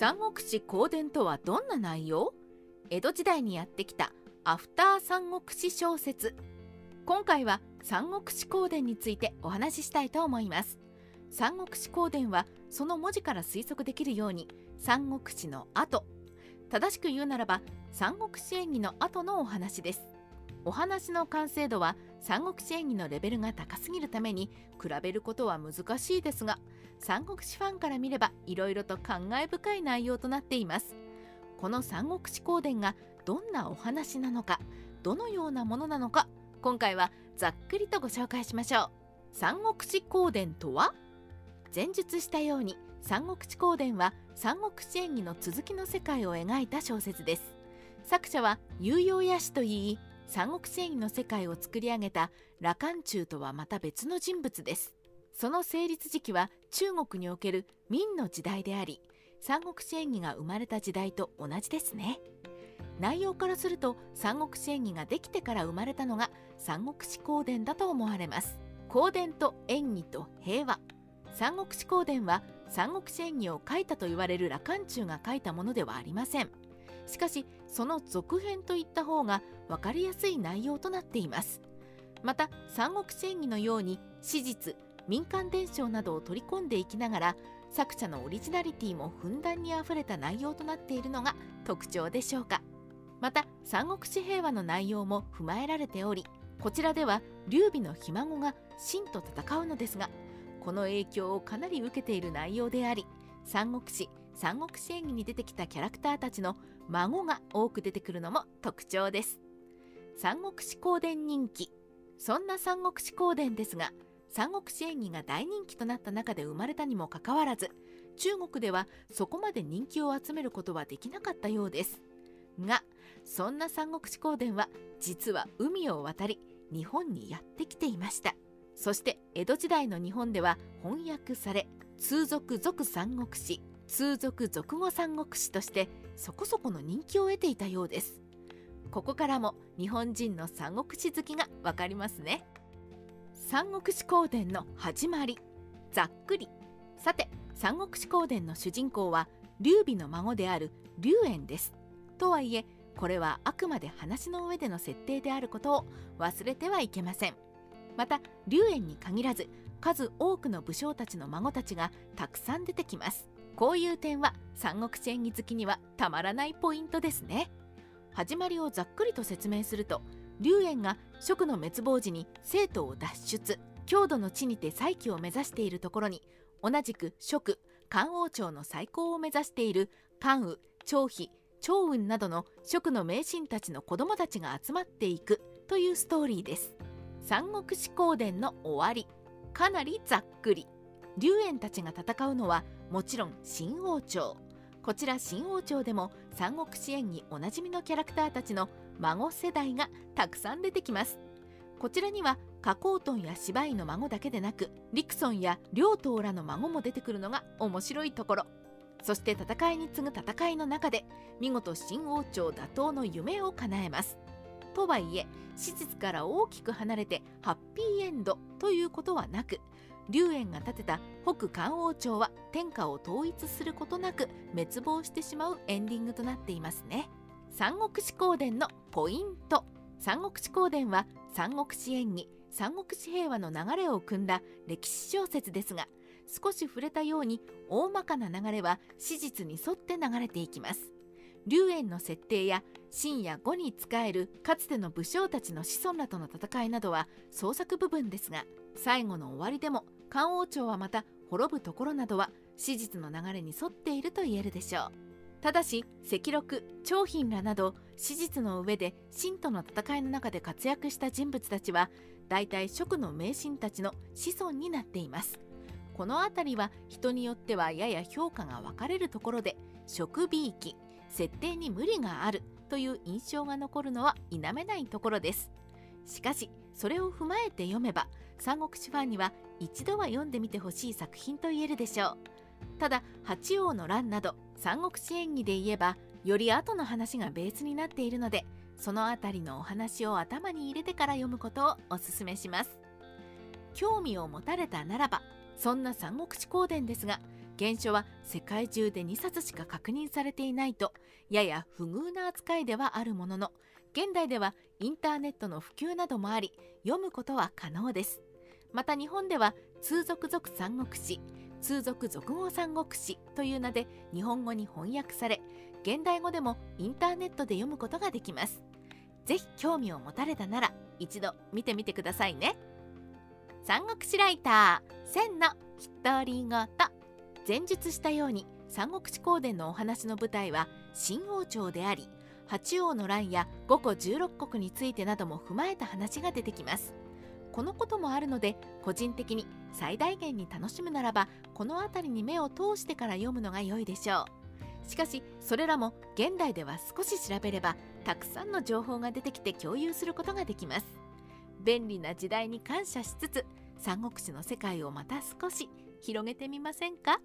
三国志公伝とはどんな内容？江戸時代にやってきたアフター三国志小説。今回は三国志公伝についてお話ししたいと思います。三国志公伝はその文字から推測できるように三国志の後。正しく言うならば三国志演義の後のお話です。お話の完成度は三国志演義のレベルが高すぎるために比べることは難しいですが三国志ファンから見ればいろいろと感慨深い内容となっています。この三国志公伝がどんなお話なのかどのようなものなのか今回はざっくりとご紹介しましょう。三国志公伝とは？前述したように三国志公伝は三国志演義の続きの世界を描いた小説です。作者は有用野氏といい三国志演義の世界を作り上げた羅漢中とはまた別の人物です。その成立時期は中国における明の時代であり三国志演義が生まれた時代と同じですね。内容からすると三国志演義ができてから生まれたのが三国志公伝だと思われます。公伝と演義と平和。三国志公伝は三国志演義を書いたと言われる羅漢中が書いたものではありません。しかしその続編といった方が分かりやすい内容となっています。また三国志演義のように史実民間伝承などを取り込んでいきながら作者のオリジナリティもふんだんにあふれた内容となっているのが特徴でしょうか。また三国志平和の内容も踏まえられておりこちらでは劉備のひ孫が秦と戦うのですがこの影響をかなり受けている内容であり三国志三国志演義に出てきたキャラクターたちの孫が多く出てくるのも特徴です。三国志公伝人気。そんな三国志公伝ですが三国志演義が大人気となった中で生まれたにもかかわらず中国ではそこまで人気を集めることはできなかったようです。がそんな三国志公伝は実は海を渡り日本にやってきていました。そして江戸時代の日本では翻訳され通俗俗三国志通俗俗語三国志としてそこそこの人気を得ていたようです。ここからも日本人の三国志好きがわかりますね。三国志公伝の始まり。ざっくり。さて三国志公伝の主人公は劉備の孫である劉淵です。とはいえこれはあくまで話の上での設定であることを忘れてはいけません。また龍炎に限らず数多くの武将たちの孫たちがたくさん出てきます。こういう点は三国志演義好きにはたまらないポイントですね。始まりをざっくりと説明すると龍炎が蜀の滅亡時に生徒を脱出。郷土の地にて再起を目指しているところに同じく蜀漢王朝の再興を目指している関羽張飛趙雲などの蜀の名臣たちの子供たちが集まっていくというストーリーです。三国志公伝の終わり。かなりざっくり。龍炎たちが戦うのはもちろん新王朝。こちら新王朝でも三国志演におなじみのキャラクターたちの孫世代がたくさん出てきます。こちらには加工トンや芝居の孫だけでなくリクソンや両党らの孫も出てくるのが面白いところ。そして戦いに次ぐ戦いの中で見事新王朝打倒の夢を叶えます。とはいえ史実から大きく離れてハッピーエンドということはなく龍炎が建てた北漢王朝は天下を統一することなく滅亡してしまうエンディングとなっていますね。三国志公伝のポイント。三国志公伝は三国志演義三国志平和の流れを組んだ歴史小説ですが少し触れたように大まかな流れは史実に沿って流れていきます。龍炎の設定や秦や呉に仕えるかつての武将たちの子孫らとの戦いなどは創作部分ですが最後の終わりでも漢王朝はまた滅ぶところなどは史実の流れに沿っていると言えるでしょう。ただし赤禄長賓らなど史実の上で秦との戦いの中で活躍した人物たちは大体蜀の名臣たちの子孫になっています。この辺りは人によってはやや評価が分かれるところで食美域設定に無理があるという印象が残るのは否めないところです。しかしそれを踏まえて読めば三国志ファンには一度は読んでみてほしい作品と言えるでしょう。ただ八王の乱など三国志演義で言えばより後の話がベースになっているのでその辺りのお話を頭に入れてから読むことをおすすめします。興味を持たれたならばそんな三国志公伝ですが原書は世界中で2冊しか確認されていないとやや不遇な扱いではあるものの現代ではインターネットの普及などもあり読むことは可能です。また日本では通俗族三国志通俗俗語三国志という名で日本語に翻訳され現代語でもインターネットで読むことができます。ぜひ興味を持たれたなら一度見てみてくださいね。三国志ライター千の独り言前述したように三国志公伝のお話の舞台は新王朝であり八王の乱や五胡十六国についてなども踏まえた話が出てきます。このこともあるので個人的に最大限に楽しむならばこの辺りに目を通してから読むのが良いでしょう。しかしそれらも現代では少し調べればたくさんの情報が出てきて共有することができます。便利な時代に感謝しつつ三国志の世界をまた少し広げてみませんか？